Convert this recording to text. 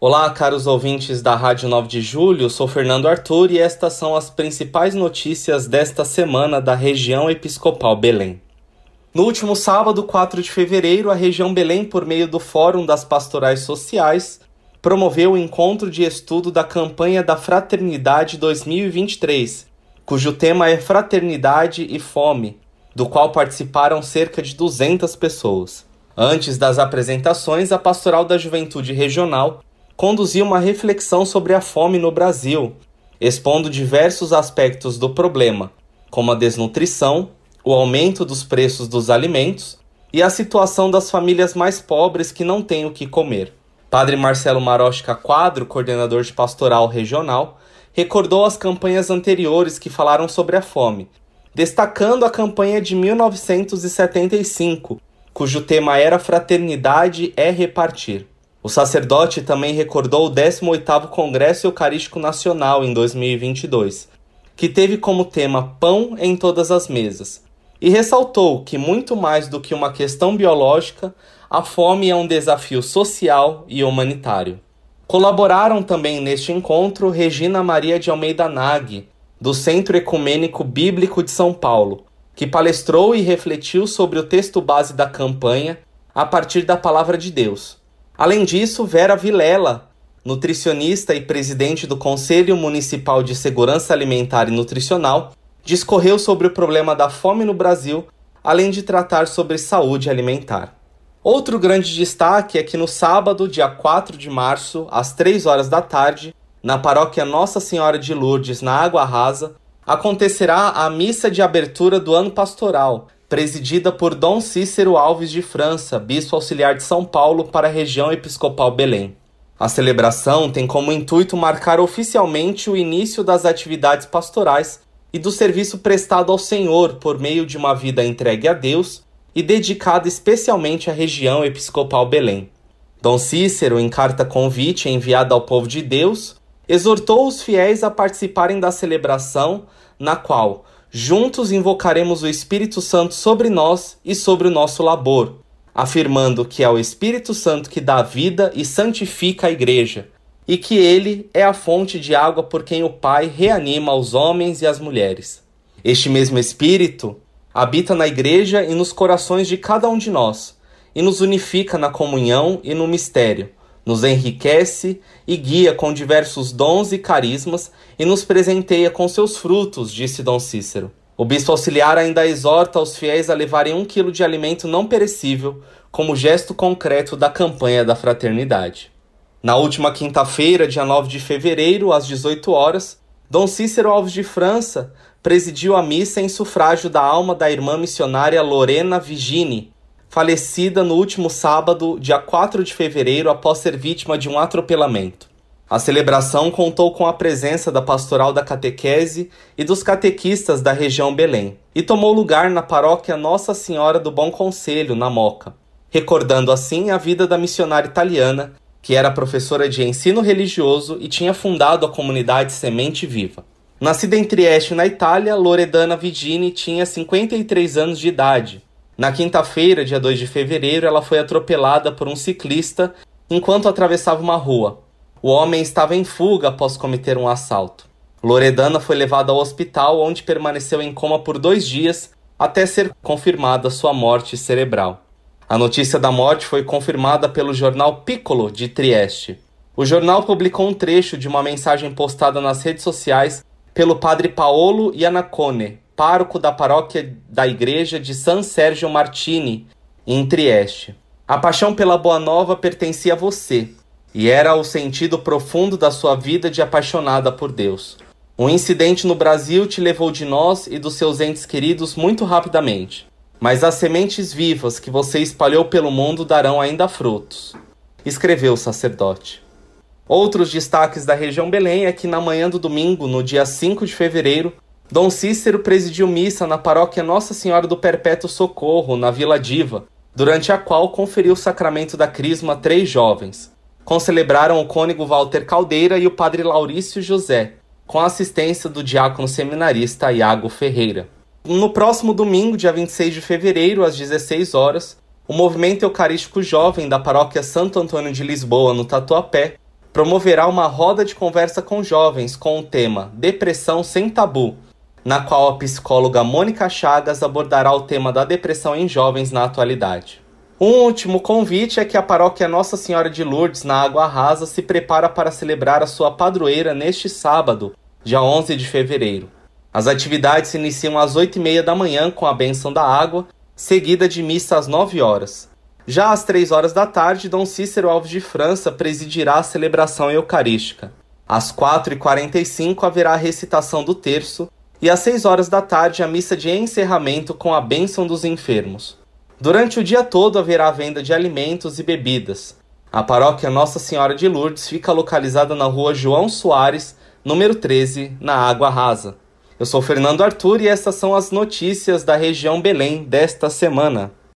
Olá, caros ouvintes da Rádio 9 de Julho, sou Fernando Arthur e estas são as principais notícias desta semana da região episcopal Belém. No último sábado, 4 de fevereiro, a região Belém, por meio do Fórum das Pastorais Sociais, promoveu o encontro de estudo da campanha da Fraternidade 2023, cujo tema é Fraternidade e Fome, do qual participaram cerca de 200 pessoas. Antes das apresentações, a Pastoral da Juventude Regional conduziu uma reflexão sobre a fome no Brasil, expondo diversos aspectos do problema, como a desnutrição, o aumento dos preços dos alimentos e a situação das famílias mais pobres que não têm o que comer. Padre Marcelo Marochka Quadro, coordenador de pastoral regional, recordou as campanhas anteriores que falaram sobre a fome, destacando a campanha de 1975, cujo tema era Fraternidade é Repartir. O sacerdote também recordou o 18º Congresso Eucarístico Nacional em 2022, que teve como tema Pão em todas as mesas, e ressaltou que muito mais do que uma questão biológica, a fome é um desafio social e humanitário. Colaboraram também neste encontro Regina Maria de Almeida Nag, do Centro Ecumênico Bíblico de São Paulo, que palestrou e refletiu sobre o texto base da campanha a partir da palavra de Deus. Além disso, Vera Vilela, nutricionista e presidente do Conselho Municipal de Segurança Alimentar e Nutricional, discorreu sobre o problema da fome no Brasil, além de tratar sobre saúde alimentar. Outro grande destaque é que no sábado, dia 4 de março, às 3 horas da tarde, na paróquia Nossa Senhora de Lourdes, na Água Rasa, acontecerá a missa de abertura do ano pastoral, presidida por Dom Cícero Alves de França, bispo auxiliar de São Paulo para a região episcopal Belém. A celebração tem como intuito marcar oficialmente o início das atividades pastorais e do serviço prestado ao Senhor por meio de uma vida entregue a Deus e dedicada especialmente à região episcopal Belém. Dom Cícero, em carta convite enviada ao povo de Deus, exortou os fiéis a participarem da celebração, na qual juntos invocaremos o Espírito Santo sobre nós e sobre o nosso labor, afirmando que é o Espírito Santo que dá vida e santifica a Igreja, e que ele é a fonte de água por quem o Pai reanima os homens e as mulheres. Este mesmo Espírito habita na Igreja e nos corações de cada um de nós, e nos unifica na comunhão e no mistério, nos enriquece e guia com diversos dons e carismas e nos presenteia com seus frutos, disse Dom Cícero. O bispo auxiliar ainda exorta os fiéis a levarem um quilo de alimento não perecível como gesto concreto da campanha da fraternidade. Na última quinta-feira, dia 9 de fevereiro, às 18 horas, Dom Cícero Alves de França presidiu a missa em sufrágio da alma da irmã missionária Lorena Vigini, falecida no último sábado, dia 4 de fevereiro, após ser vítima de um atropelamento. A celebração contou com a presença da pastoral da catequese e dos catequistas da região Belém, e tomou lugar na paróquia Nossa Senhora do Bom Conselho, na Moca, recordando assim a vida da missionária italiana, que era professora de ensino religioso e tinha fundado a comunidade Semente Viva. Nascida em Trieste, na Itália, Loredana Vigini tinha 53 anos de idade. Na quinta-feira, dia 2 de fevereiro, ela foi atropelada por um ciclista enquanto atravessava uma rua. O homem estava em fuga após cometer um assalto. Loredana foi levada ao hospital, onde permaneceu em coma por dois dias até ser confirmada sua morte cerebral. A notícia da morte foi confirmada pelo jornal Piccolo de Trieste. O jornal publicou um trecho de uma mensagem postada nas redes sociais pelo padre Paolo Iannacone, pároco da paróquia da igreja de San Sergio Martini, em Trieste. A paixão pela Boa Nova pertencia a você, e era o sentido profundo da sua vida de apaixonada por Deus. Um incidente no Brasil te levou de nós e dos seus entes queridos muito rapidamente, mas as sementes vivas que você espalhou pelo mundo darão ainda frutos. Escreveu o sacerdote. Outros destaques da região Belém é que na manhã do domingo, no dia 5 de fevereiro, Dom Cícero presidiu missa na paróquia Nossa Senhora do Perpétuo Socorro, na Vila Diva, durante a qual conferiu o sacramento da crisma a três jovens. Concelebraram o cônego Walter Caldeira e o padre Laurício José, com a assistência do diácono seminarista Iago Ferreira. No próximo domingo, dia 26 de fevereiro, às 16 horas, o movimento eucarístico jovem da paróquia Santo Antônio de Lisboa, no Tatuapé, promoverá uma roda de conversa com jovens com o tema Depressão sem Tabu, na qual a psicóloga Mônica Chagas abordará o tema da depressão em jovens na atualidade. Um último convite é que a paróquia Nossa Senhora de Lourdes, na Água Rasa, se prepara para celebrar a sua padroeira neste sábado, dia 11 de fevereiro. As atividades se iniciam às 8h30 da manhã com a benção da água, seguida de missa às 9 horas. Já às 3 horas da tarde, Dom Cícero Alves de França presidirá a celebração eucarística. Às 4h45 haverá a recitação do terço e às 6 horas da tarde a missa de encerramento com a bênção dos enfermos. Durante o dia todo haverá venda de alimentos e bebidas. A paróquia Nossa Senhora de Lourdes fica localizada na rua João Soares, número 13, na Água Rasa. Eu sou Fernando Arthur e essas são as notícias da região Belém desta semana.